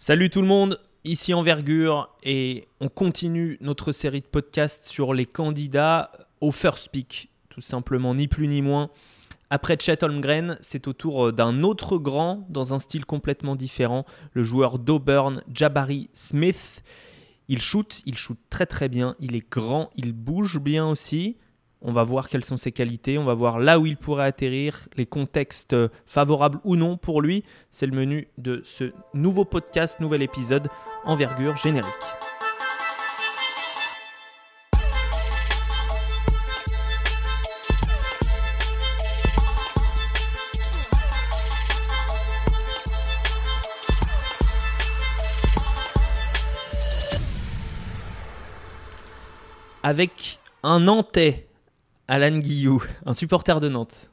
Salut tout le monde, ici Envergure et on continue notre série de podcasts sur les candidats au First Pick, tout simplement, ni plus ni moins. Après Chet Holmgren, c'est au tour d'un autre grand dans un style complètement différent, le joueur d'Auburn, Jabari Smith. Il shoot, il shoot très très bien, il est grand, il bouge bien aussi. On va voir quelles sont ses qualités, on va voir là où il pourrait atterrir, les contextes favorables ou non pour lui. C'est le menu de ce nouveau podcast, nouvel épisode, envergure générique. Avec un Nantais Alan Guillou, un supporter de Nantes.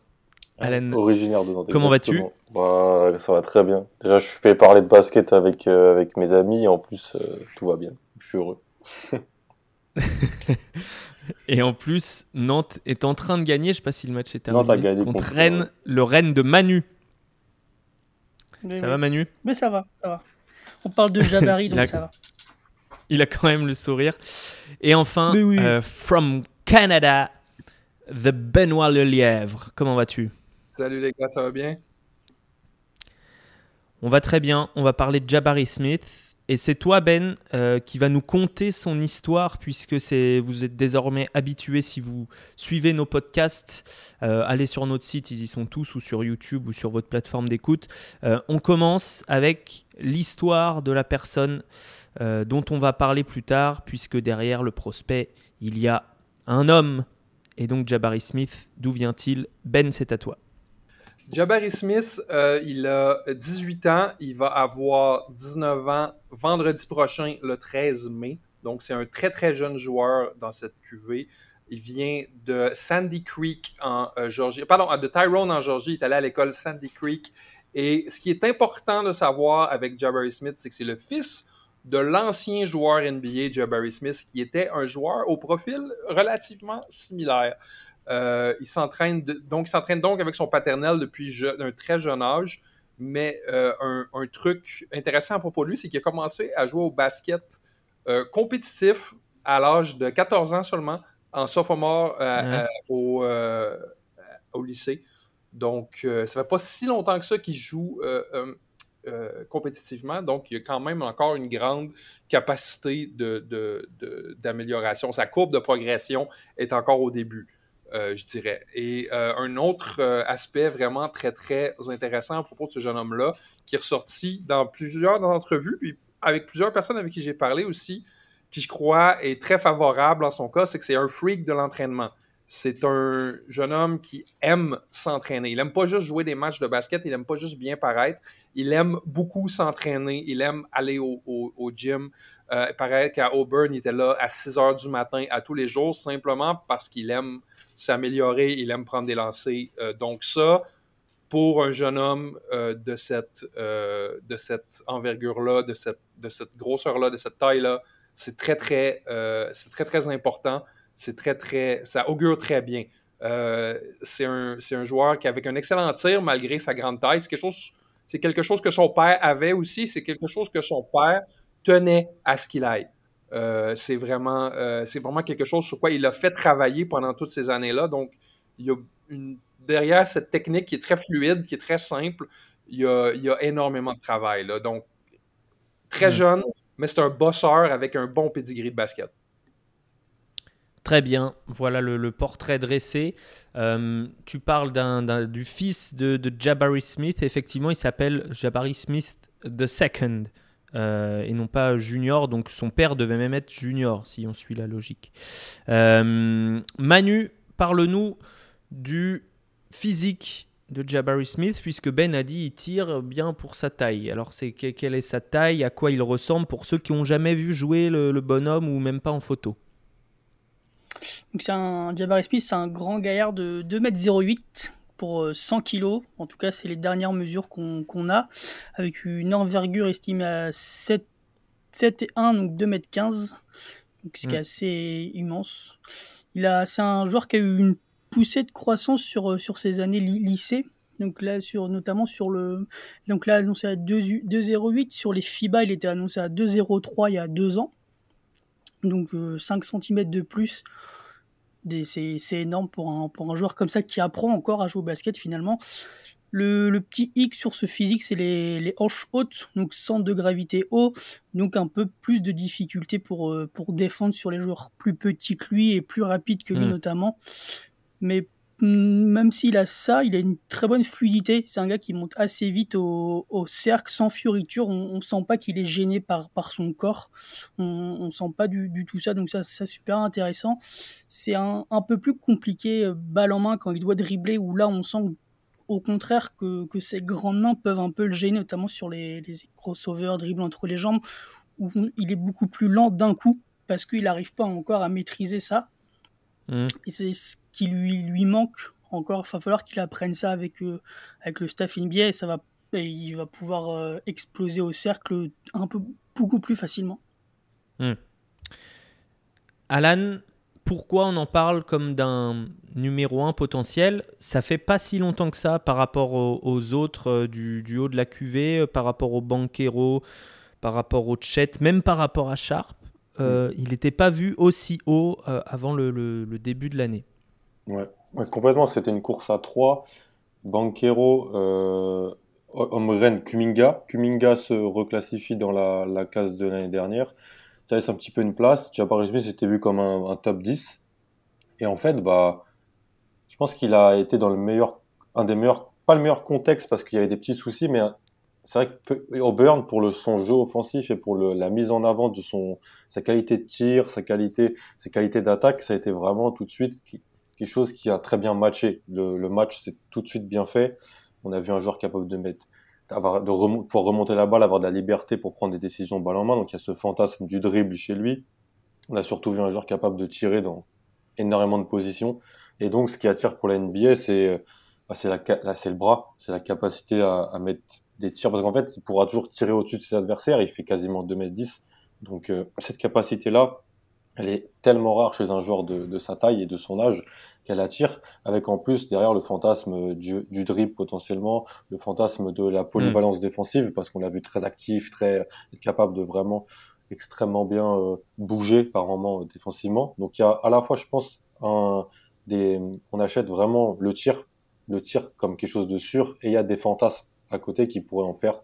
Alan, originaire de Nantes. Comment vas-tu bah, Ça va très bien. Déjà, je fais parler de basket avec, euh, avec mes amis et en plus, euh, tout va bien. Je suis heureux. et en plus, Nantes est en train de gagner. Je ne sais pas si le match est terminé. Nantes a gagné contre, Rennes, le Rennes de Manu. ça va, Manu? Mais ça va, ça va. On parle de Jabari, donc ça va. Il a quand même le sourire. Et enfin, euh, from Canada, The Benoît Lelièvre. Comment vas-tu? Salut les gars, ça va bien? On va très bien. On va parler de Jabari Smith. Et c'est toi, Ben, euh, qui va nous conter son histoire, puisque c'est, vous êtes désormais habitué, si vous suivez nos podcasts, euh, allez sur notre site, ils y sont tous, ou sur YouTube, ou sur votre plateforme d'écoute. Euh, on commence avec l'histoire de la personne dont on va parler plus tard, puisque derrière le prospect, il y a un homme et donc Jabari Smith, d'où vient-il Ben, c'est à toi. Jabari Smith, euh, il a 18 ans, il va avoir 19 ans vendredi prochain, le 13 mai. Donc c'est un très très jeune joueur dans cette QV. Il vient de Sandy Creek en euh, Georgie. Pardon, de Tyrone en Georgie. Il est allé à l'école Sandy Creek. Et ce qui est important de savoir avec Jabari Smith, c'est que c'est le fils de l'ancien joueur NBA Jabari Smith, qui était un joueur au profil relativement similaire. Euh, il s'entraîne donc, s'entraîne donc avec son paternel depuis un très jeune âge. Mais euh, un, truc intéressant à propos de lui, c'est qu'il a commencé à jouer au basket euh, compétitif à l'âge de 14 ans seulement, en sophomore au, au, lycée. Donc, ça fait pas si longtemps que ça qu'il joue euh, compétitivement. Donc, il y a quand même encore une grande capacité d'amélioration. Sa courbe de progression est encore au début, euh, je dirais. Et euh, un autre aspect vraiment très, très intéressant à propos de ce jeune homme-là, qui est ressorti dans plusieurs entrevues, puis avec plusieurs personnes avec qui j'ai parlé aussi, qui je crois est très favorable en son cas, c'est que c'est un freak de l'entraînement. C'est un jeune homme qui aime s'entraîner. Il n'aime pas juste jouer des matchs de basket, il n'aime pas juste bien paraître. Il aime beaucoup s'entraîner, il aime aller au, gym. Euh, il paraît qu'à Auburn, il était là à 6 heures du matin à tous les jours, simplement parce qu'il aime s'améliorer, il aime prendre des lancers. Euh, donc ça, pour un jeune homme euh, de cette, de cette envergure-là, de cette, de cette grosseur-là, de cette taille-là, c'est très, très, c'est très, très important c'est très, très. Ça augure très bien. Euh, c'est un, un, joueur qui, avec un excellent tir, malgré sa grande taille, c'est quelque chose, c'est quelque chose que son père avait aussi, c'est quelque chose que son père tenait à ce qu'il aille. Euh, c'est vraiment, euh, c'est vraiment quelque chose sur quoi il a fait travailler pendant toutes ces années-là. Donc, il y a une, derrière cette technique qui est très fluide, qui est très simple, il y a, il y a énormément de travail. Là. Donc, très mm. jeune, mais c'est un bosseur avec un bon pedigree de basket. Très bien, voilà le, portrait dressé. Euh, tu parles du fils de, Jabari Smith. Effectivement, il s'appelle Jabari Smith II euh, et non pas Junior. Donc son père devait même être Junior, si on suit la logique. Euh, Manu, parle-nous du physique de Jabari Smith, puisque Ben a dit il tire bien pour sa taille. Alors, c'est quelle est sa taille, à quoi il ressemble? Pour ceux qui n'ont jamais vu jouer le bonhomme ou même pas en photo c'est un Jabari Smith, c'est un grand gaillard de 2m08 pour 100 euh, kg. En tout cas, c'est les dernières mesures qu'on a, avec une envergure estimée à 7, 7 et 1, donc 2m15, donc ce qui est assez immense. Il a, c'est un joueur qui a eu une poussée de croissance sur, euh, sur ses années lycée. Donc là, sur, notamment sur le. Donc là, annoncé à 2,08. Sur les FIBA, il était annoncé à 2,03 il y a deux ans. Donc 5 cm de plus. C'est énorme pour un, pour un joueur comme ça qui apprend encore à jouer au basket finalement. Le, petit hic sur ce physique, c'est les, hanches hautes, donc centre de gravité haut, donc un peu plus de difficulté pour, euh, pour défendre sur les joueurs plus petits que lui et plus rapides que lui hmm. notamment. Mais même s'il a ça, il a une très bonne fluidité. C'est un gars qui monte assez vite au, cercle sans fioriture. On, ne sent pas qu'il est gêné par, son corps. On, ne sent pas du, tout ça. Donc ça, c'est super intéressant. C'est un, peu plus compliqué euh, balle en main quand il doit dribbler où là on sent au contraire que, que, ses grandes mains peuvent un peu le gêner, notamment sur les, les crossovers, dribbles entre les jambes, où il est beaucoup plus lent d'un coup parce qu'il n'arrive pas encore à maîtriser ça. Mmh. Et c'est ce qui lui, lui manque encore. Il va falloir qu'il apprenne ça avec, euh, avec le staff NBA et, ça va, il va pouvoir euh, exploser au cercle un peu beaucoup plus facilement. Mmh. Alan, pourquoi on en parle comme d'un numéro 1 potentiel? Ça fait pas si longtemps que ça par rapport aux, autres euh, du, haut de la QV, euh, par rapport au Banquero, par rapport au Chet, même par rapport à Sharp. Euh. Il n'était pas vu aussi haut avant le, début de l'année. Ouais. complètement. C'était une course à 3. Banquero, euh, Omren, Kuminga. Kuminga se reclassifie dans la, la classe de l'année dernière ça laisse un petit peu une place. Jabari Smith vu comme un, top 10. Et en fait, bah, je pense qu'il a été dans le meilleur, un des meilleurs, pas le meilleur contexte parce qu'il y avait des petits soucis, mais c'est vrai que Auburn, pour son jeu offensif et pour la mise en avant de sa qualité de tir, sa qualité, ses qualités d'attaque, ça a été vraiment tout de suite quelque chose qui a très bien matché. Le, match s'est tout de suite bien fait. On a vu un joueur capable de mettre de pouvoir remonter la balle, avoir de la liberté pour prendre des décisions balle en main. Donc il y a ce fantasme du dribble chez lui. On a surtout vu un joueur capable de tirer dans énormément de positions. Et donc ce qui attire pour la NBA, c'est bah, c'est le bras, c'est la capacité à, mettre des tirs. Parce qu'en fait, il pourra toujours tirer au-dessus de ses adversaires. Il fait quasiment 2m10. Donc euh, cette capacité-là, elle est tellement rare chez un joueur de, de sa taille et de son âge qu'elle attire, avec en plus derrière le fantasme du, du dribble potentiellement, le fantasme de la polyvalence mm. défensive, parce qu'on l'a vu très actif, très capable de vraiment extrêmement bien euh, bouger par moment euh, défensivement. Donc il y a à la fois, je pense, un, des, on achète vraiment le tir, le tir comme quelque chose de sûr, et il y a des fantasmes à côté qui pourraient en faire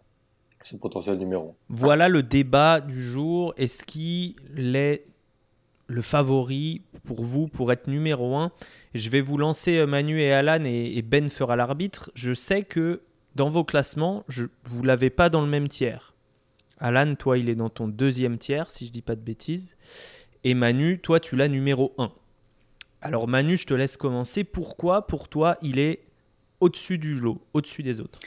ce potentiel numéro. Voilà le débat du jour. Est-ce qu'il est le favori pour vous pour être numéro 1 Je vais vous lancer euh, Manu et Alan et, Ben fera l'arbitre. Je sais que dans vos classements, je, vous ne l'avez pas dans le même tiers. Alan, toi, il est dans ton deuxième tiers, si je dis pas de bêtises. Et Manu, toi, tu l'as numéro 1. Alors Manu, je te laisse commencer. Pourquoi, pour toi, il est au-dessus du lot, au-dessus des autres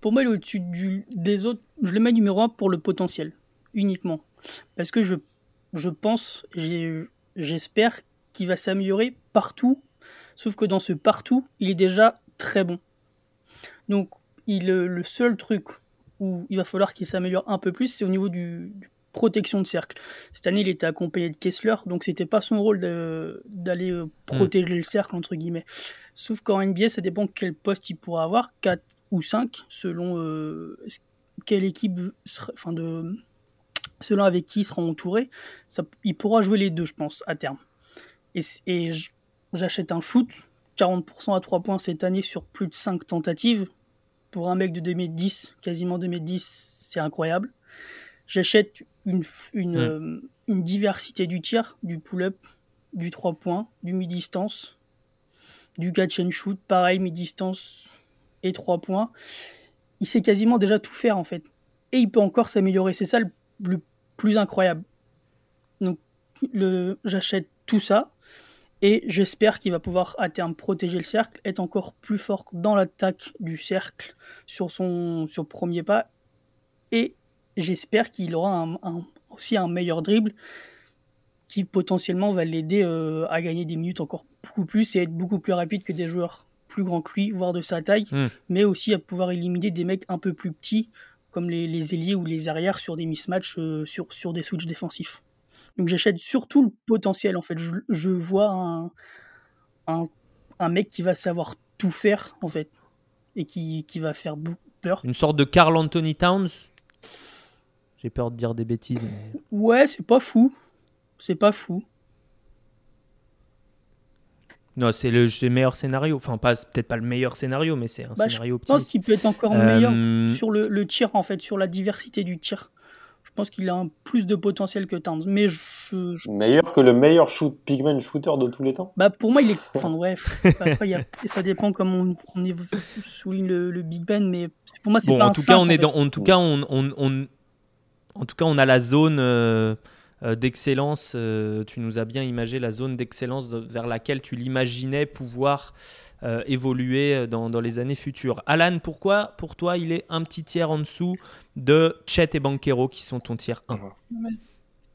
Pour moi, il est au-dessus des autres. Je le mets numéro 1 pour le potentiel, uniquement. Parce que je je pense, j'espère qu'il va s'améliorer partout, sauf que dans ce partout, il est déjà très bon. Donc, il, le seul truc où il va falloir qu'il s'améliore un peu plus, c'est au niveau du, protection de cercle. Cette année, il était accompagné de Kessler, donc c'était pas son rôle d'aller euh, protéger le cercle, entre guillemets. Sauf qu'en NBA, ça dépend quel poste il pourra avoir, 4 ou 5, selon euh, quelle équipe, de selon avec qui il sera entouré, ça, il pourra jouer les deux, je pense, à terme. Et, j'achète un shoot, 40% à 3 points cette année sur plus de 5 tentatives. Pour un mec de 2010, quasiment 2010, c'est incroyable. J'achète une, une, euh, une, diversité du tir, du pull-up, du 3 points, du mi-distance, du catch and shoot, pareil, mi-distance et 3 points. Il sait quasiment déjà tout faire en fait. Et il peut encore s'améliorer. C'est ça le le plus incroyable. Donc, j'achète tout ça et j'espère qu'il va pouvoir à terme protéger le cercle, être encore plus fort dans l'attaque du cercle sur son sur premier pas et j'espère qu'il aura aussi un meilleur dribble qui potentiellement va l'aider euh, à gagner des minutes encore beaucoup plus et être beaucoup plus rapide que des joueurs plus grands que lui, voire de sa taille, hmm. mais aussi à pouvoir éliminer des mecs un peu plus petits comme les, les, ailiers ou les arrières sur des mismatchs, euh, sur, sur des switches défensifs. Donc j'achète surtout le potentiel en fait. Je, je vois un, un, un, mec qui va savoir tout faire en fait. et qui, qui va faire peur. Une sorte de Carl Anthony Towns? J'ai peur de dire des bêtises. mais- Ouais, c'est pas fou. C'est pas fou. Non, c'est le, meilleur scénario. Enfin, pas, peut-être pas le meilleur scénario, mais c'est un Bah, scénario Je pense optimiste. qu'il peut être encore Euh, meilleur sur le, le tir, en fait, sur la diversité du tir. Je pense qu'il a un plus de potentiel que Towns. Mais je, je- Meilleur que le meilleur shoot, pigman shooter de tous les temps bah, pour moi, il est. Enfin, bref. Après, il y a- ça dépend comment on, on est- souligne le, le Big Ben, mais pour moi, c'est Bon, pas en un tout simple, cas, on en est fait. dans, en tout cas, on, on, on- en tout cas, on a la zone euh, euh, d'excellence. euh, tu nous as bien imagé la zone d'excellence de- vers laquelle tu l'imaginais pouvoir euh, évoluer dans, dans les années futures. Alan, pourquoi pour toi il est un petit tiers en dessous de Chet et Banquero qui sont ton tiers 1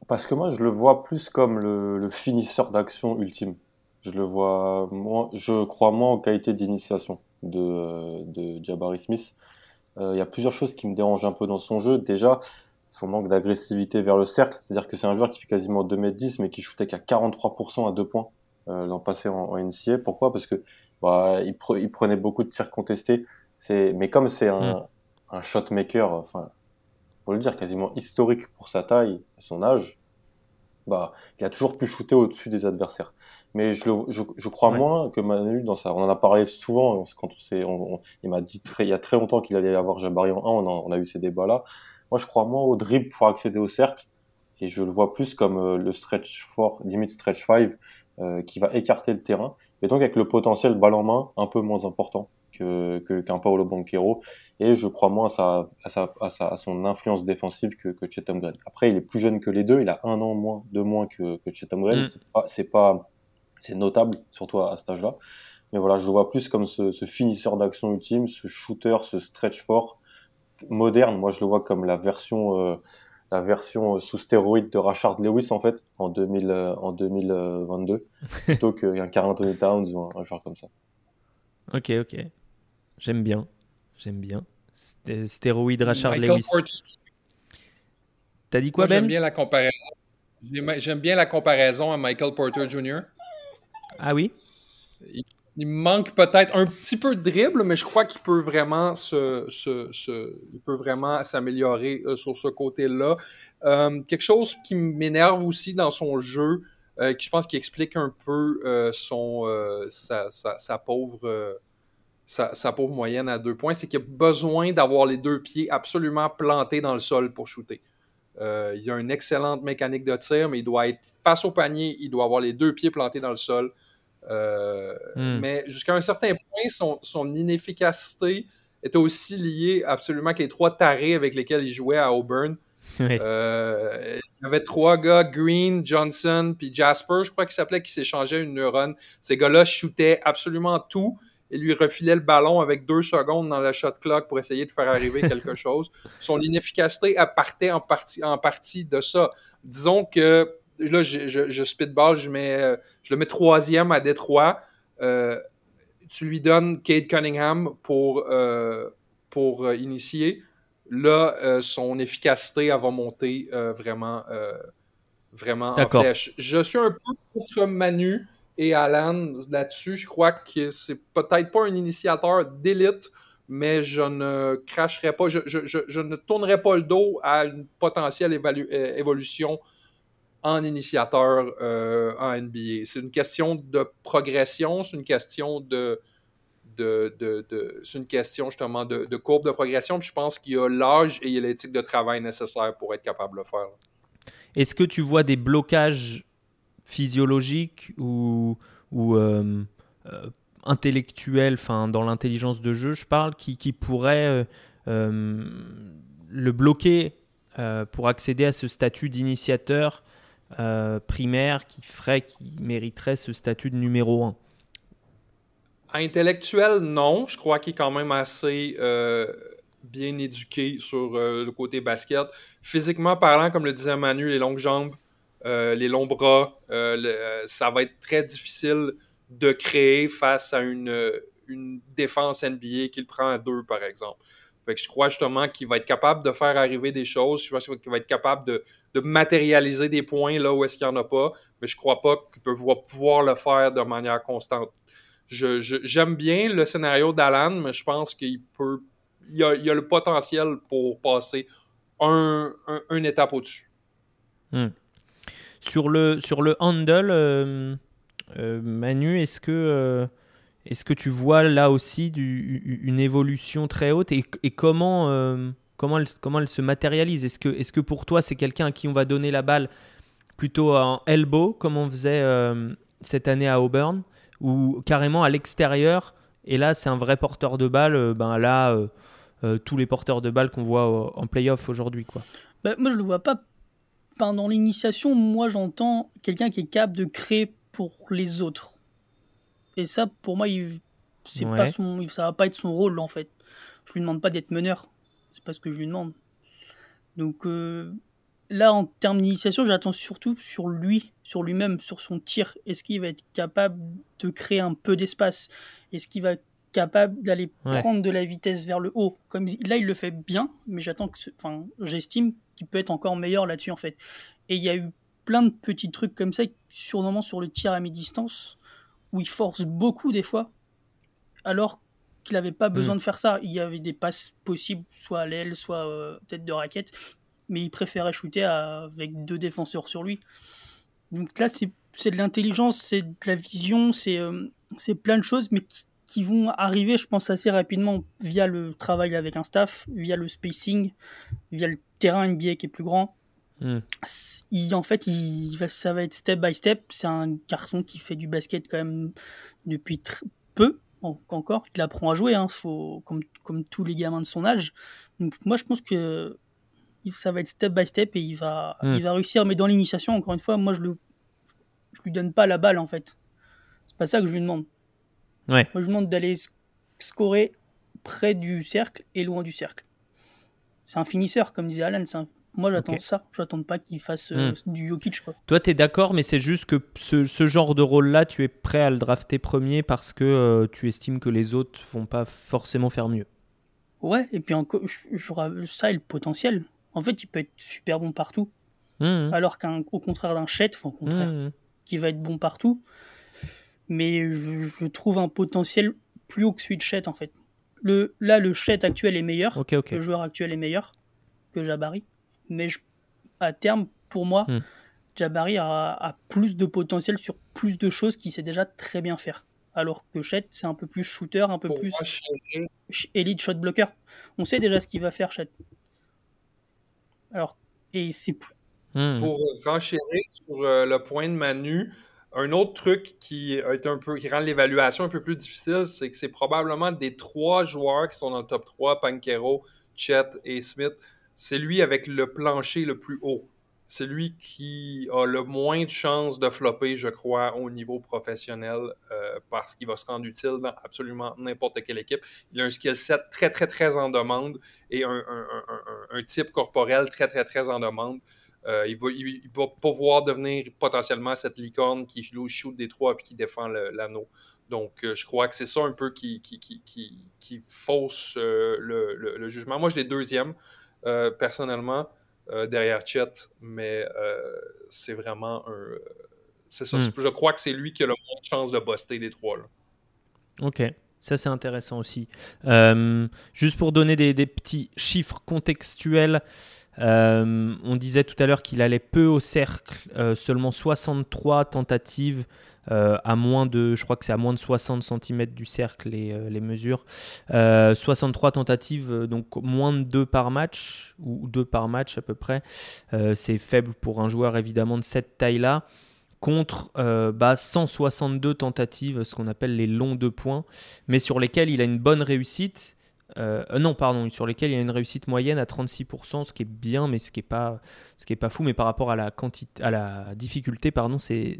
Parce que moi, je le vois plus comme le, le finisseur d'action ultime. Je le vois moins, je crois moins en qualité d'initiation de, de Jabari Smith. Euh, Il y a plusieurs choses qui me dérangent un peu dans son jeu. Déjà, son manque d'agressivité vers le cercle. C'est-à-dire que c'est un joueur qui fait quasiment 2m10, mais qui shootait qu'à 43% à deux points euh, l'an passé en, en NCA. Pourquoi? Parce que bah, il, pre- il prenait beaucoup de tirs contestés. Mais comme c'est un, un shot maker, enfin, faut le dire, quasiment historique pour sa taille et son âge, bah, il a toujours pu shooter au-dessus des adversaires. Mais je, le, je, je crois Ouais. moins que Manu, dans sa, on en a parlé souvent, quand on s'est, il m'a dit très, il y a très longtemps qu'il allait avoir Jabari en 1, on, a- on a eu ces débats-là. Moi, je crois moins au dribble pour accéder au cercle, et je le vois plus comme euh, le stretch 4, limite stretch 5, euh, qui va écarter le terrain, et donc avec le potentiel balle en main un peu moins important que, que, qu'un Paolo Banquero, et je crois moins à, sa, à, sa, à, sa, à son influence défensive que, que Chet Holmgren. Après, il est plus jeune que les deux, il a un an moins, deux moins que, que Chet Holmgren, Mm. c'est pas, c'est pas, c'est notable, surtout à, à cet âge-là. Mais voilà, je le vois plus comme ce, ce finisseur d'action ultime, ce shooter, ce stretch fort, moderne. Moi, je le vois comme la version, euh, la version euh, sous stéroïde de Rashard Lewis, en fait, en, 2000, euh, en 2022, plutôt qu'un Carl Anthony Towns ou un, un joueur comme ça. Ok, ok. J'aime bien. J'aime bien. Sté- Stéroïde Rashard Michael Lewis. T'as dit quoi, Moi, j'aime Ben? bien la comparaison. J'aime bien la comparaison à Michael Porter Jr. Ah oui? Il manque peut-être un petit peu de dribble, mais je crois qu'il peut vraiment se, il peut vraiment s'améliorer euh, sur ce côté-là. Euh, quelque chose qui m'énerve aussi dans son jeu, euh, qui je pense qui explique un peu son sa, pauvre sa, pauvre moyenne à deux points, c'est qu'il a besoin d'avoir les deux pieds absolument plantés dans le sol pour shooter. Il a une excellente mécanique de tir, mais il doit être face au panier, il doit avoir les deux pieds plantés dans le sol. Euh, Hmm. Mais jusqu'à un certain point, son, son inefficacité était aussi liée absolument avec les trois tarés avec lesquels il jouait à Auburn. Euh, il y avait trois gars, Green, Johnson, puis Jasper, je crois qu'il s'appelait, qui s'échangeaient une neurone. Ces gars-là shootaient absolument tout et lui refilaient le ballon avec deux secondes dans la shot clock pour essayer de faire arriver quelque chose. Son inefficacité partait en partie, en partie de ça. Disons que là, je, je, je spitball, je, mets, euh, je le mets troisième à Détroit. Euh, tu lui donnes Kate Cunningham pour, euh, pour initier. Là, son efficacité, elle va monter vraiment, vraiment en flèche. Je suis un peu contre Manu et Alan là-dessus. Je crois que c'est peut-être pas un initiateur d'élite, mais je ne cracherai pas, je, je- je- je ne tournerai pas le dos à une potentielle évalu- évolution en initiateur euh, en NBA. C'est une question de progression, c'est une question de, c'est une question justement de, courbe de progression. Je pense qu'il y a l'âge et l'éthique de travail nécessaire pour être capable de le faire. Est-ce que tu vois des blocages physiologiques ou, euh, euh, intellectuels, enfin dans l'intelligence de jeu, je parle, qui, pourraient le bloquer pour accéder à ce statut d'initiateur euh, primaire qui ferait, qui mériterait ce statut de numéro 1 Intellectuel, non. Je crois qu'il est quand même assez euh, bien éduqué sur euh, le côté basket. Physiquement parlant, comme le disait Manu, les longues jambes, les longs bras, ça va être très difficile de créer face à une, défense NBA qu'il prend à deux, par exemple. Fait que je crois justement qu'il va être capable de faire arriver des choses. Je pense qu'il va être capable de, de matérialiser des points là où est-ce qu'il n'y en a pas. Mais je crois pas qu'il peut pouvoir le faire de manière constante. j'aime bien le scénario d'Alan, mais je pense qu'il peut. Il y, a, il a, le potentiel pour passer un, un, étape au-dessus. Hmm. Sur, le, sur le handle, euh, euh, Manu, est-ce que, euh, est-ce que tu vois là aussi une évolution très haute et comment, comment, elle, comment elle se matérialise? Est-ce que, est que pour toi, c'est quelqu'un à qui on va donner la balle plutôt en elbow, comme on faisait cette année à Auburn ou carrément à l'extérieur. Et là, c'est un vrai porteur de balle. Euh, ben là, euh, euh, tous les porteurs de balle qu'on voit en playoff aujourd'hui, quoi? Bah, moi, je le vois pas pendant l'initiation. Moi, j'entends quelqu'un qui est capable de créer pour les autres. Et ça, pour moi, il, c'est pas son, ça va pas être son rôle en fait. Je lui demande pas d'être meneur. C'est pas ce que je lui demande. Donc là, en termes d'initiation, j'attends surtout sur lui, sur lui-même, sur son tir. Est-ce qu'il va être capable de créer un peu d'espace? Est-ce qu'il va être capable d'aller prendre de la vitesse vers le haut? Comme là, il le fait bien, mais j'attends que, enfin, j'estime qu'il peut être encore meilleur là-dessus en fait. Et il y a eu plein de petits trucs comme ça, surnommant sur le tir à mi-distance, où il force beaucoup des fois, alors qu'il n'avait pas besoin mm. de faire ça. Il y avait des passes possibles, soit à l'aile, soit euh, peut-être de raquette, mais il préférait shooter avec deux défenseurs sur lui. Donc là, c'est de l'intelligence, c'est de la vision, c'est euh, plein de choses, mais qui, vont arriver, je pense, assez rapidement via le travail avec un staff, via le spacing, via le terrain NBA qui est plus grand. Il, en fait, il, ça va être step by step. C'est un garçon qui fait du basket quand même depuis peu encore. Il apprend à jouer, hein, faut, comme, comme tous les gamins de son âge. Donc moi, je pense que ça va être step by step et il va, hmm. il va réussir. Mais dans l'initiation, encore une fois, moi, je je lui donne pas la balle, en fait. C'est pas ça que je lui demande. Ouais. Moi, je lui demande d'aller scorer près du cercle et loin du cercle. C'est un finisseur, comme disait Alan. Moi, j'attends ça. J'attends pas qu'il fasse euh, hmm. du Jokic. Quoi. Toi, tu es d'accord, mais c'est juste que ce, ce genre de rôle-là, tu es prêt à le drafter premier parce que euh, tu estimes que les autres vont pas forcément faire mieux. Ouais, et puis encore, ça et le potentiel en fait, il peut être super bon partout. Mmh. Alors qu'au contraire d'un Chet, au contraire, mmh. qui va être bon partout. Mais je, trouve un potentiel plus haut que celui de Chet, en fait. Le, là, le Chet actuel est meilleur. Le joueur actuel est meilleur que Jabari. Mais à terme, pour moi, mmh. Jabari a, plus de potentiel sur plus de choses qu'il sait déjà très bien faire. Alors que Chet, c'est un peu plus shooter, un peu plus elite shot blocker. On sait déjà ce qu'il va faire, Chet. Alors, et c'est hmm. Pour renchérir sur euh, le point de Manu, un autre truc qui est un peu qui rend l'évaluation un peu plus difficile, c'est que c'est probablement des trois joueurs qui sont dans le top 3, Panquero, Chet et Smith, c'est lui avec le plancher le plus haut. C'est lui qui a le moins de chances de flopper, je crois, au niveau professionnel, euh, parce qu'il va se rendre utile dans absolument n'importe quelle équipe. Il a un skill set très, très, très en demande et un, type corporel très, très, très en demande. Euh, il, va, pouvoir devenir potentiellement cette licorne qui shoot des trois et qui défend l'anneau. Donc, euh, je crois que c'est ça un peu qui fausse le, le, jugement. Moi, je l'ai deuxième, personnellement. Euh, derrière Chet, mais euh, c'est vraiment un. C'est ça. Hmm. Je crois que c'est lui qui a le moins de chance de buster des trois. Là. Ok. Ça, c'est intéressant aussi. Euh, juste pour donner des, des petits chiffres contextuels, on disait tout à l'heure qu'il allait peu au cercle, seulement 63 tentatives euh, à moins de, je crois que c'est à moins de 60 cm du cercle les, euh, les mesures. 63 euh, tentatives, donc moins de 2 par match, ou 2 par match à peu près. c'est faible pour un joueur évidemment de cette taille-là contre bah, 162 tentatives, ce qu'on appelle les longs deux points, mais sur lesquels il a une bonne réussite. Non, pardon, sur lesquels il a une réussite moyenne à 36%, ce qui est bien, mais ce qui n'est pas, ce qui est pas fou, mais par rapport à la, quantité, à la difficulté, pardon, c'est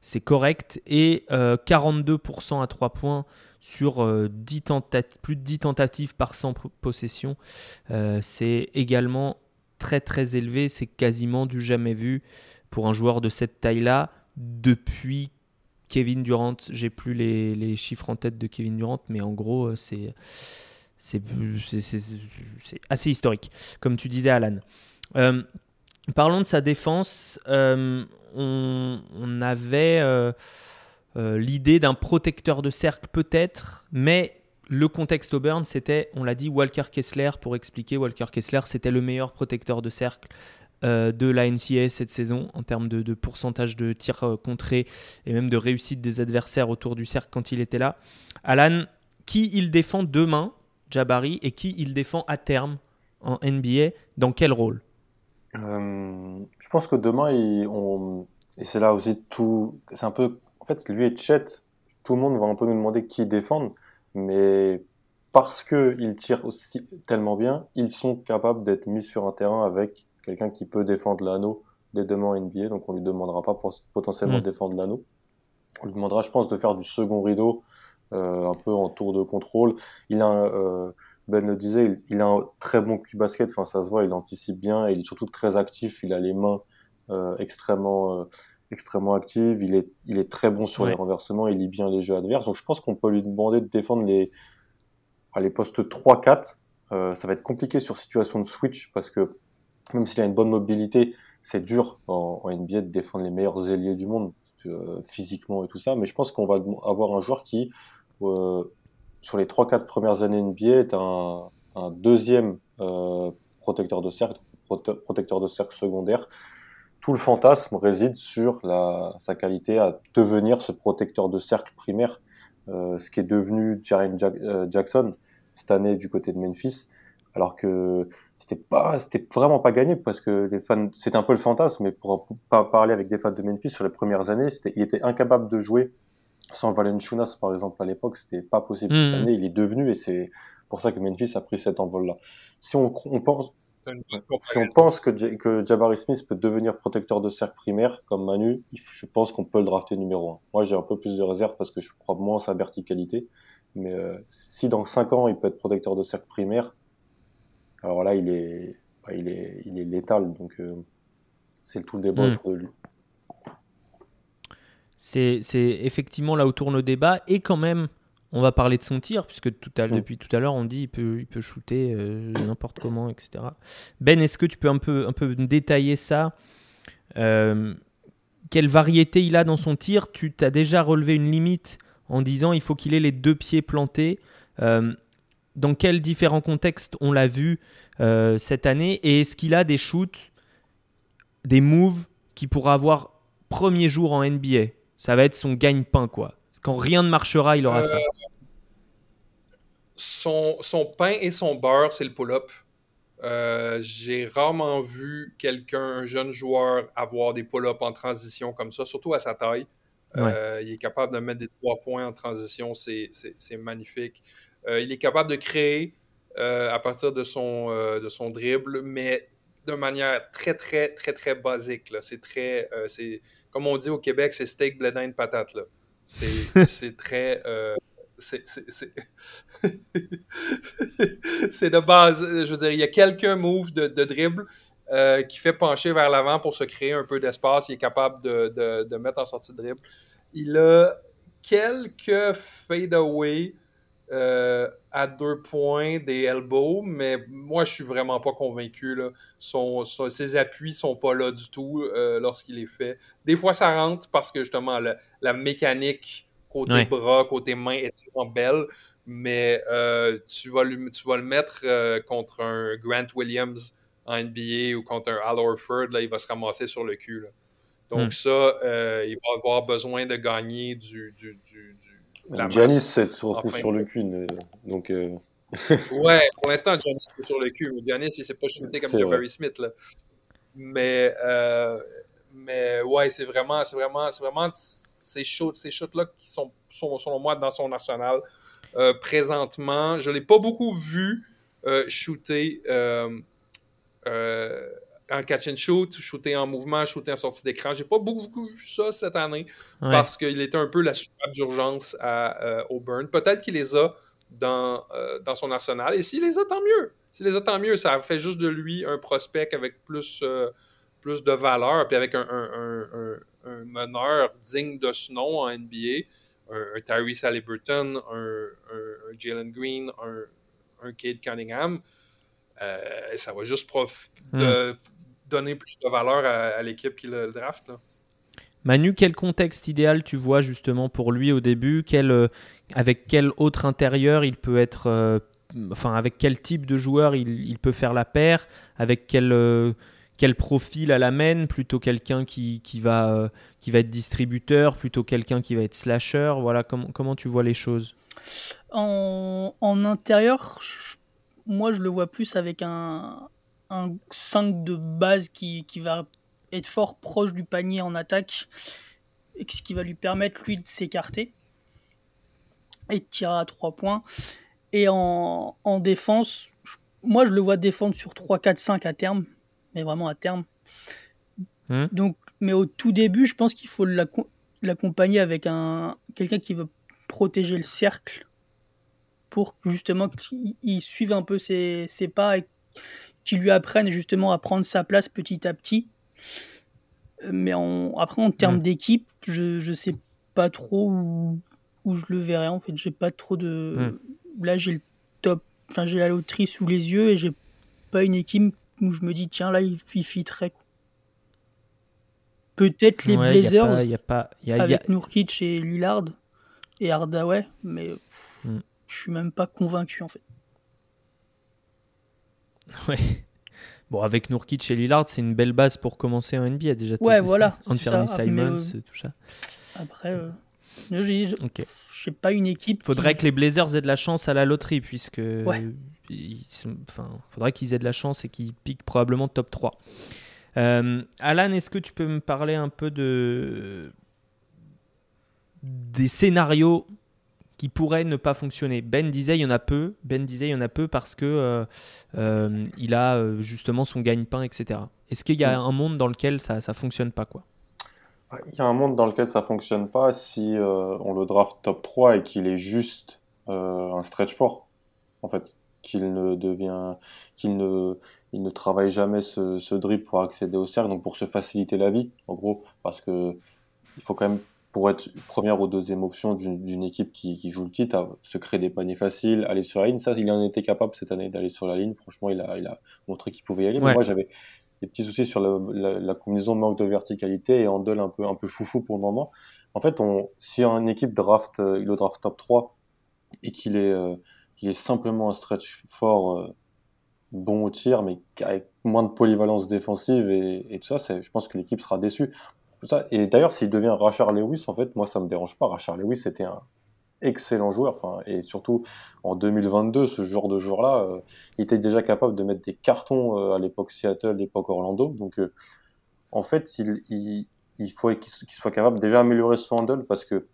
c'est correct. Et 42% euh, à 3 points sur 10 euh, plus de 10 tentatives par 100 possessions. Euh, c'est également très très élevé, c'est quasiment du jamais vu pour un joueur de cette taille-là depuis Kevin Durant. J'ai plus les, chiffres en tête de Kevin Durant, mais en gros, c'est c'est assez historique, comme tu disais, Alan. parlons de sa défense on, avait. Euh, l'idée d'un protecteur de cercle peut-être, mais le contexte Auburn, c'était, on l'a dit, Walker Kessler. Pour expliquer, Walker Kessler, c'était le meilleur protecteur de cercle euh, de la NCAA cette saison en termes de, pourcentage de tirs euh, contrés et même de réussite des adversaires autour du cercle quand il était là. Alan, qui il défend demain, Jabari, et qui il défend à terme en NBA Dans quel rôle? Euh, Je pense que demain, et c'est là aussi tout. C'est un peu. En fait, lui et Chet, tout le monde va un peu nous demander qui défendre, mais parce qu'ils tirent aussi tellement bien, ils sont capables d'être mis sur un terrain avec quelqu'un qui peut défendre l'anneau dès demain en NBA, donc on lui demandera pas potentiellement de mm. défendre l'anneau. On lui demandera, je pense, de faire du second rideau, euh, un peu en tour de contrôle. Il a, euh, Ben le disait, il, a un très bon cul basket, enfin ça se voit, il anticipe bien, et il est surtout très actif, il a les mains euh, extrêmement, extrêmement actives, il est, il est très bon sur les renversements, il lit bien les jeux adverses, donc je pense qu'on peut lui demander de défendre les, les postes 3-4. ça va être compliqué sur situation de switch parce que même s'il a une bonne mobilité, c'est dur en, NBA de défendre les meilleurs ailiers du monde euh, physiquement et tout ça. Mais je pense qu'on va avoir un joueur qui, euh, sur les 3-4 premières années NBA, est un, deuxième euh, protecteur de cercle, protecteur de cercle secondaire. Tout le fantasme réside sur sa qualité à devenir ce protecteur de cercle primaire, ce qui est devenu Jaren Jackson cette année du côté de Memphis alors que c'était pas c'était vraiment pas gagné parce que les fans c'était un peu le fantasme mais pour pas parler avec des fans de Memphis sur les premières années c'était il était incapable de jouer sans Valenciunas par exemple à l'époque c'était pas possible cette hmm. année il est devenu et c'est pour ça que Memphis a pris cet envol là si on, pense si on pense que, que Jabari Smith peut devenir protecteur de cercle primaire comme Manu, je pense qu'on peut le drafter numéro 1. Moi, j'ai un peu plus de réserve parce que je crois moins en sa verticalité. Mais euh, si dans 5 ans, il peut être protecteur de cercle primaire, alors là, il est, bah, il est, il est létal, donc euh, c'est tout le débat hmm. autour de lui. C'est effectivement là où tourne le débat, et quand même, on va parler de son tir, puisque tout à, hmm. depuis tout à l'heure, on dit il peut, il peut shooter euh, n'importe comment, etc. Ben, est-ce que tu peux un peu, un peu détailler ça euh, Quelle variété il a dans son tir? Tu as déjà relevé une limite en disant il faut qu'il ait les deux pieds plantés dans quels différents contextes on l'a vu euh, cette année et est-ce qu'il a des shoots, des moves qui pourra avoir premier jour en NBA Ça va être son gagne-pain, quoi. Quand rien ne marchera, il aura ça. Euh, son, son pain et son beurre, c'est le pull-up. Euh, j'ai rarement vu quelqu'un, un jeune joueur, avoir des pull-ups en transition comme ça, surtout à sa taille. il est capable de mettre des trois points en transition, c'est magnifique. Euh, il est capable de créer euh, à partir de son, euh, de son dribble, mais de manière très, très, très, très basique. C'est très. c'est comme on dit au Québec, c'est steak, blé d'Inde, patate. C'est très. c'est de base. Je veux dire, il y a quelques moves de, de dribble qui fait pencher vers l'avant pour se créer un peu d'espace. Il est capable de, de, de, mettre en sortie de dribble. Il a quelques fade-away euh, à deux points des elbows, mais moi, je suis vraiment pas convaincu. Là. Son, ses appuis sont pas là du tout euh, lorsqu'il est fait. Des fois, ça rentre parce que justement, la, mécanique côté bras, côté main est vraiment belle, mais euh, tu, vas le, tu vas le mettre contre un Grant Williams en NBA ou contre un Al Orford, là, il va se ramasser sur le cul. Donc hmm. ça, il va avoir besoin de gagner du, du, du Giannis se retrouve sur le cul. Donc, euh, ouais, pour l'instant, Giannis est sur le cul. Giannis, il s'est pas shooté comme Jabari Smith. Là. Mais, euh, mais ouais, c'est vraiment, c'est vraiment, c'est vraiment ces shots, ces shots-là qui sont, sont, selon moi, dans son arsenal. Euh, présentement, je l'ai pas beaucoup vu shooter en catch and shoot, shooter en mouvement, shooter en sortie d'écran. J'ai pas beaucoup vu ça cette année parce qu'il était un peu la soupape d'urgence à euh, Auburn. Peut-être qu'il les a dans, euh, dans son arsenal. Et s'il les a, tant mieux. S'il les a, tant mieux. Ça fait juste de lui un prospect avec plus, euh, plus de valeur, puis avec un, meneur digne de ce nom en NBA. Un, Tyrese Halliburton, un, Jalen Green, un, Cade Cunningham. ça va juste prof hmm. de, donner plus de valeur à, l'équipe qui le draft. Manu, quel contexte idéal tu vois justement pour lui au début? Quel, Avec quel autre intérieur il peut être enfin, avec quel type de joueur il, peut faire la paire, avec quel, euh, quel profil à la main, plutôt quelqu'un qui, qui, va, euh, qui va être distributeur, plutôt quelqu'un qui va être slasher? Voilà, comment, comment tu vois les choses? En, en, intérieur, moi je le vois plus avec un, un 5 de base qui, qui va être fort proche du panier en attaque, ce qui va lui permettre lui de s'écarter et de tirer à 3 points. Et en, en, défense, moi je le vois défendre sur 3, 4, 5 à terme, mais vraiment à terme. Hmm. Donc, mais au tout début, je pense qu'il faut l'accompagner avec un quelqu'un qui veut protéger le cercle pour justement qu'il suive un peu ses, ses pas et qu'il lui apprenne justement à prendre sa place petit à petit. Mais en, après, en termes hmm. d'équipe, je ne sais pas trop où, où, je le verrai. En fait, j'ai pas trop de. Hmm là j'ai le top, enfin j'ai la loterie sous les yeux et j'ai pas une équipe où je me dis tiens là il, il très Peut-être les Blazers y a pas, y a, avec Nurkic et Lillard et Hardaway, mais hmm. je suis même pas convaincu en fait. Ouais. Bon, avec Nurkic et Lillard, c'est une belle base pour commencer en NBA déjà. Ouais, voilà. Anthony Simons, euh, tout ça. Après, euh, je sais pas une équipe. Faudrait que les Blazers aient de la chance à la loterie, puisque. Ils enfin, faudrait qu'ils aient de la chance et qu'ils piquent probablement top 3. Euh, Alan, est-ce que tu peux me parler un peu de des scénarios qui pourraient ne pas fonctionner Ben disait il y en a peu. Ben disait il y en a peu parce que euh, euh, il a justement son gagne-pain, etc. Est-ce qu'il y a un monde dans lequel ça ça fonctionne pas quoi? Il y a un monde dans lequel ça fonctionne pas si euh, on le draft top 3 et qu'il est juste euh, un stretch fort, en fait. Qu'il ne devient, qu'il ne, il ne travaille jamais ce, ce drip pour accéder au cercle, donc pour se faciliter la vie, en gros, parce que il faut quand même, pour être première ou deuxième option d'une équipe qui, qui, joue le titre, se créer des paniers faciles, aller sur la ligne. Ça, il en était capable cette année d'aller sur la ligne. Franchement, il a, il a montré qu'il pouvait y aller. Mais moi, j'avais, des petits soucis sur la, la, combinaison de manque de verticalité et Handel un peu, un peu foufou pour le moment. En fait, on, si une équipe draft, euh, il le draft top 3 et qu'il est, euh, est simplement un stretch fort euh, bon au tir, mais avec moins de polyvalence défensive et, et tout ça, je pense que l'équipe sera déçue. Et d'ailleurs, s'il devient Rachard Lewis, en fait, moi, ça me dérange pas. Rachard Lewis, c'était un, excellent joueur. Enfin, et surtout en 2022, ce genre de joueur-là, euh, il était déjà capable de mettre des cartons euh, à l'époque Seattle, l'époque Orlando. Donc, euh, en fait, il, faut qu'il soit capable déjà d'améliorer son handle parce que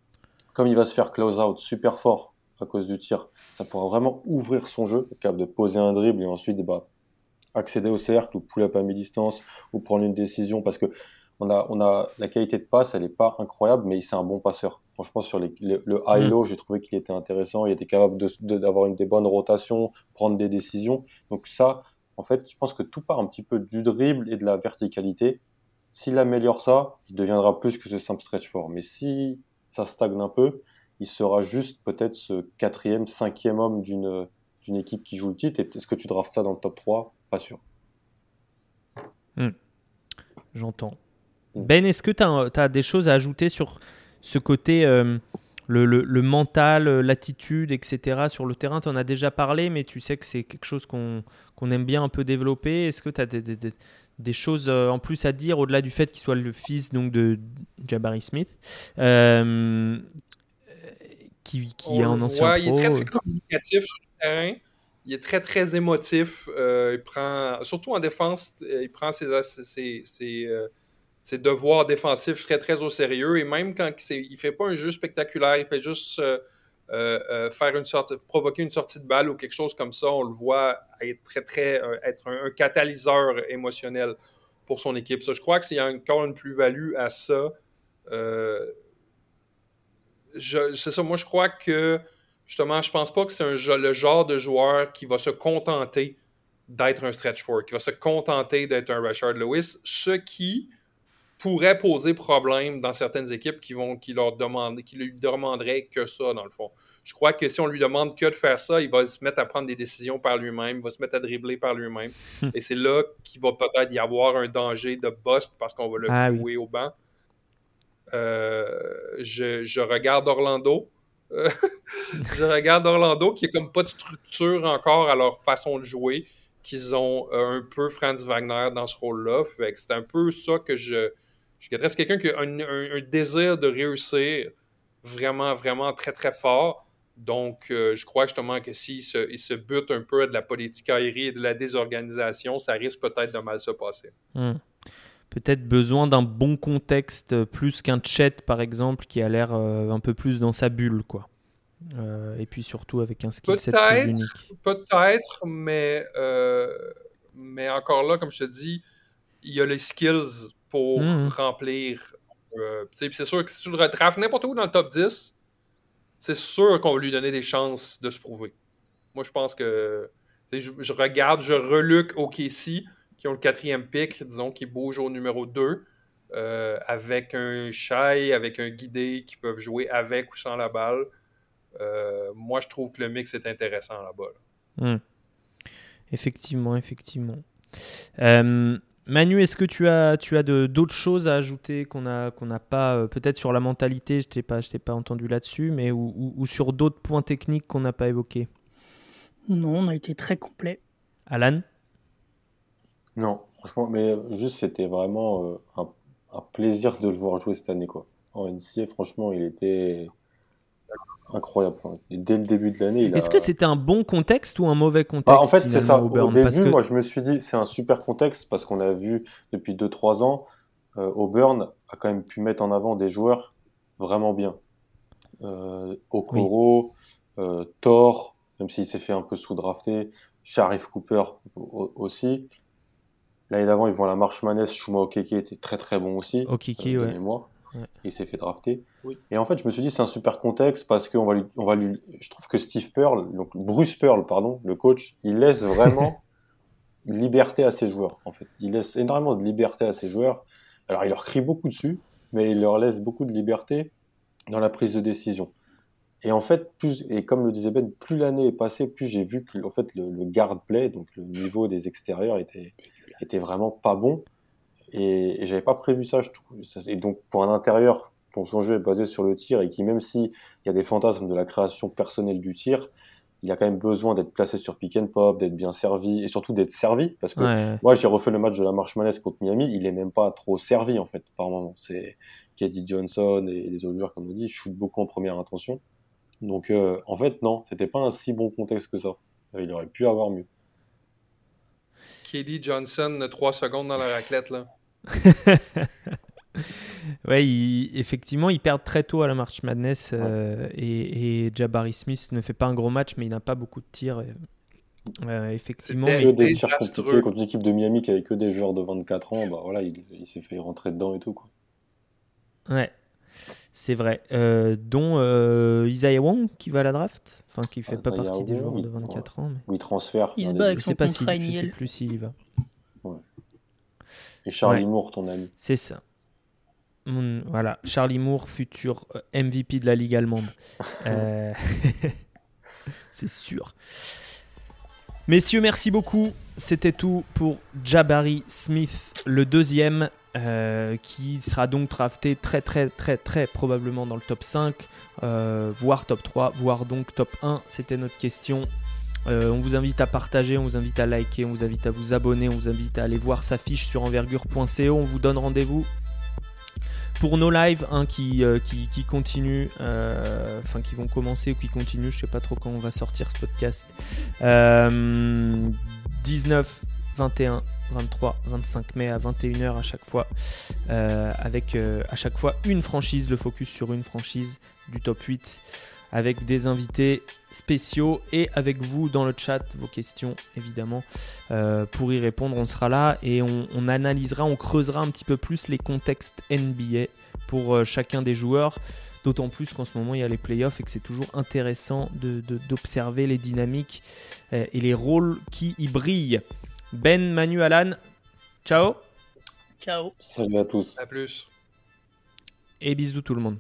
comme il va se faire close out super fort à cause du tir, ça pourra vraiment ouvrir son jeu, capable de poser un dribble et ensuite bah, accéder au cercle ou pull-up à mi-distance ou prendre une décision parce que on a, on a la qualité de passe, elle n'est pas incroyable, mais c'est un bon passeur. Franchement, sur le, high-low, mm. j'ai trouvé qu'il était intéressant. Il était capable d'avoir une des bonnes rotations, prendre des décisions. Donc ça, en fait, je pense que tout part un petit peu du dribble et de la verticalité. S'il améliore ça, il deviendra plus que ce simple stretch fort. Mais si ça stagne un peu, il sera juste peut-être ce quatrième, cinquième homme d'une d'une équipe qui joue le titre. Et est-ce que tu draftes ça dans le top 3 Pas sûr. Mm. J'entends. Mm. Ben, est-ce que tu as, as, des choses à ajouter sur ce côté, euh, le, le, mental, euh, l'attitude, etc. sur le terrain, tu en as déjà parlé, mais tu sais que c'est quelque chose qu'on aime bien un peu développer. Est-ce que tu as des, des, des, choses euh, en plus à dire au-delà du fait qu'il soit le fils donc, de Jabari Smith qui, qui est un ancien Il est très, très communicatif sur le terrain. Il est très, très émotif. il prend, surtout en défense, il prend ses, ses, ses ses devoirs défensifs très, très au sérieux. Et même quand il ne fait pas un jeu spectaculaire, il fait juste euh, euh, euh, faire une sorte, provoquer une sortie de balle ou quelque chose comme ça, on le voit être très, très, être un, catalyseur émotionnel pour son équipe. Je crois que a encore une plus-value à ça, c'est ça. Moi, je crois que justement, je pense pas que c'est le genre de joueur qui va se contenter d'être un stretch four, qui va se contenter d'être un Richard Lewis, ce qui, pourrait poser problème dans certaines équipes qui vont qui leur demandent, qui lui demanderaient que ça, dans le fond. Je crois que si on lui demande que de faire ça, il va se mettre à prendre des décisions par lui-même, il va se mettre à dribbler par lui-même. Hmm. Et c'est là qu'il va peut-être y avoir un danger de bust parce qu'on va le ah, au banc. je, je, regarde Orlando. je regarde Orlando qui est comme pas de structure encore à leur façon de jouer, qu'ils ont un peu Franz Wagner dans ce rôle-là. C'est un peu ça que je, je C'est quelqu'un qui a un, désir de réussir vraiment, vraiment très, très fort. Donc, euh, je crois justement que s'il se, il se bute un peu de la politique aérienne et de la désorganisation, ça risque peut-être de mal se passer. Hmm. Peut-être besoin d'un bon contexte euh, plus qu'un chat, par exemple, qui a l'air euh, un peu plus dans sa bulle, quoi. et puis surtout avec un skill set plus unique. Peut-être, mais, mais encore là, comme je te dis, il y a les skills pour hmm. remplir. Euh, c'est sûr que si tu le retrafes n'importe où dans le top 10, c'est sûr qu'on va lui donner des chances de se prouver. Moi, je pense que je, regarde, je reluque OKC, qui ont le quatrième pick, disons, qui bouge au numéro 2, euh, avec un Shai, avec un Guidé qui peuvent jouer avec ou sans la balle. Euh, moi, je trouve que le mix est intéressant là-bas. Hmm. Effectivement, effectivement. Euh, Manu, est-ce que tu as, tu as d'autres choses à ajouter qu'on n'a qu'on pas, euh, peut-être sur la mentalité, je ne t'ai pas, pas entendu là-dessus, mais ou, sur d'autres points techniques qu'on n'a pas évoqués? Non, on a été très complet. Alan? Non, franchement, mais juste c'était vraiment euh, un, un, plaisir de le voir jouer cette année. Quoi. En NCA, franchement, il était incroyable. dès le début de l'année, Est-ce que c'était un bon contexte ou un mauvais contexte En fait, c'est ça. Au, début, moi, je me suis dit, c'est un super contexte parce qu'on a vu depuis 2-3 ans, euh, Auburn a quand même pu mettre en avant des joueurs vraiment bien. Euh, Okoro, euh, Thor, même s'il s'est fait un peu sous-drafté, Sharif Cooper aussi. L'année d'avant, ils vont à la marche manesse. Shuma Okeke était très très bon aussi. Okeke, euh, ouais. Moi. Il s'est fait drafter. Et en fait, je me suis dit, c'est un super contexte parce qu'on va lui, on va lui, je trouve que Steve Pearl, donc Bruce Pearl, pardon, le coach, il laisse vraiment liberté à ses joueurs. En fait, il laisse énormément de liberté à ses joueurs. Alors, il leur crie beaucoup dessus, mais il leur laisse beaucoup de liberté dans la prise de décision. Et en fait, plus, et comme le disait Ben, plus l'année est passée, plus j'ai vu que en fait, le, le guard play, donc le niveau des extérieurs, était, était vraiment pas bon. Et, et j'avais pas prévu ça, je trouve. Et donc, pour un intérieur dont son jeu est basé sur le tir et qui, même s'il y a des fantasmes de la création personnelle du tir, il a quand même besoin d'être placé sur pick and pop, d'être bien servi et surtout d'être servi. Parce que moi, j'ai refait le match de la marche manesse contre Miami, il est même pas trop servi en fait par moment. C'est Katie Johnson et les autres joueurs, comme on dit, shoot beaucoup en première intention. Donc euh, en fait, non, c'était pas un si bon contexte que ça. Il aurait pu avoir mieux. Katie Johnson, 3 secondes dans la raclette là. ouais, effectivement, ils perdent très tôt à la March Madness euh, et, Jabari Smith ne fait pas un gros match, mais il n'a pas beaucoup de tirs. Euh, effectivement, il des tirs compliqués contre l'équipe de Miami qui avait que des joueurs de 24 ans. Bah voilà, il, s'est fait rentrer dedans et tout quoi. Ouais, c'est vrai. Euh, dont Isaiah Wong qui va à la draft, enfin qui fait pas partie des joueurs de 24 ans. Mais... Oui, transfert. Il se bat avec son pas si, Je sais plus s'il y va. Et Charlie Moore, ton ami. C'est ça. Voilà, Charlie Moore, futur euh, MVP de la Ligue allemande. Euh, c'est sûr. Messieurs, merci beaucoup. C'était tout pour Jabari Smith, le deuxième, euh, qui sera donc drafté très très très très probablement dans le top 5, voire top 3, voire donc top 1. C'était notre question. Euh, on vous invite à partager, on vous invite à liker, on vous invite à vous abonner, on vous invite à aller voir sa fiche sur envergure.co. On vous donne rendez-vous pour nos lives hein, qui, euh, qui, qui, continuent, euh, vont commencer ou qui continuent, je sais pas trop quand on va sortir ce podcast. 19, 21, 23, 25 mai à 21h à chaque fois, avec à chaque fois une franchise, le focus sur une franchise du top 8 avec des invités spéciaux et avec vous dans le chat, vos questions évidemment. Euh, pour y répondre, on sera là et on, analysera, on creusera un petit peu plus les contextes NBA pour euh, chacun des joueurs. D'autant plus qu'en ce moment il y a les playoffs et que c'est toujours intéressant d'observer les dynamiques euh, et les rôles qui y brillent. Ben, Manu, Alan, ciao. Ciao. Salut à tous. À plus. Et bisous tout le monde.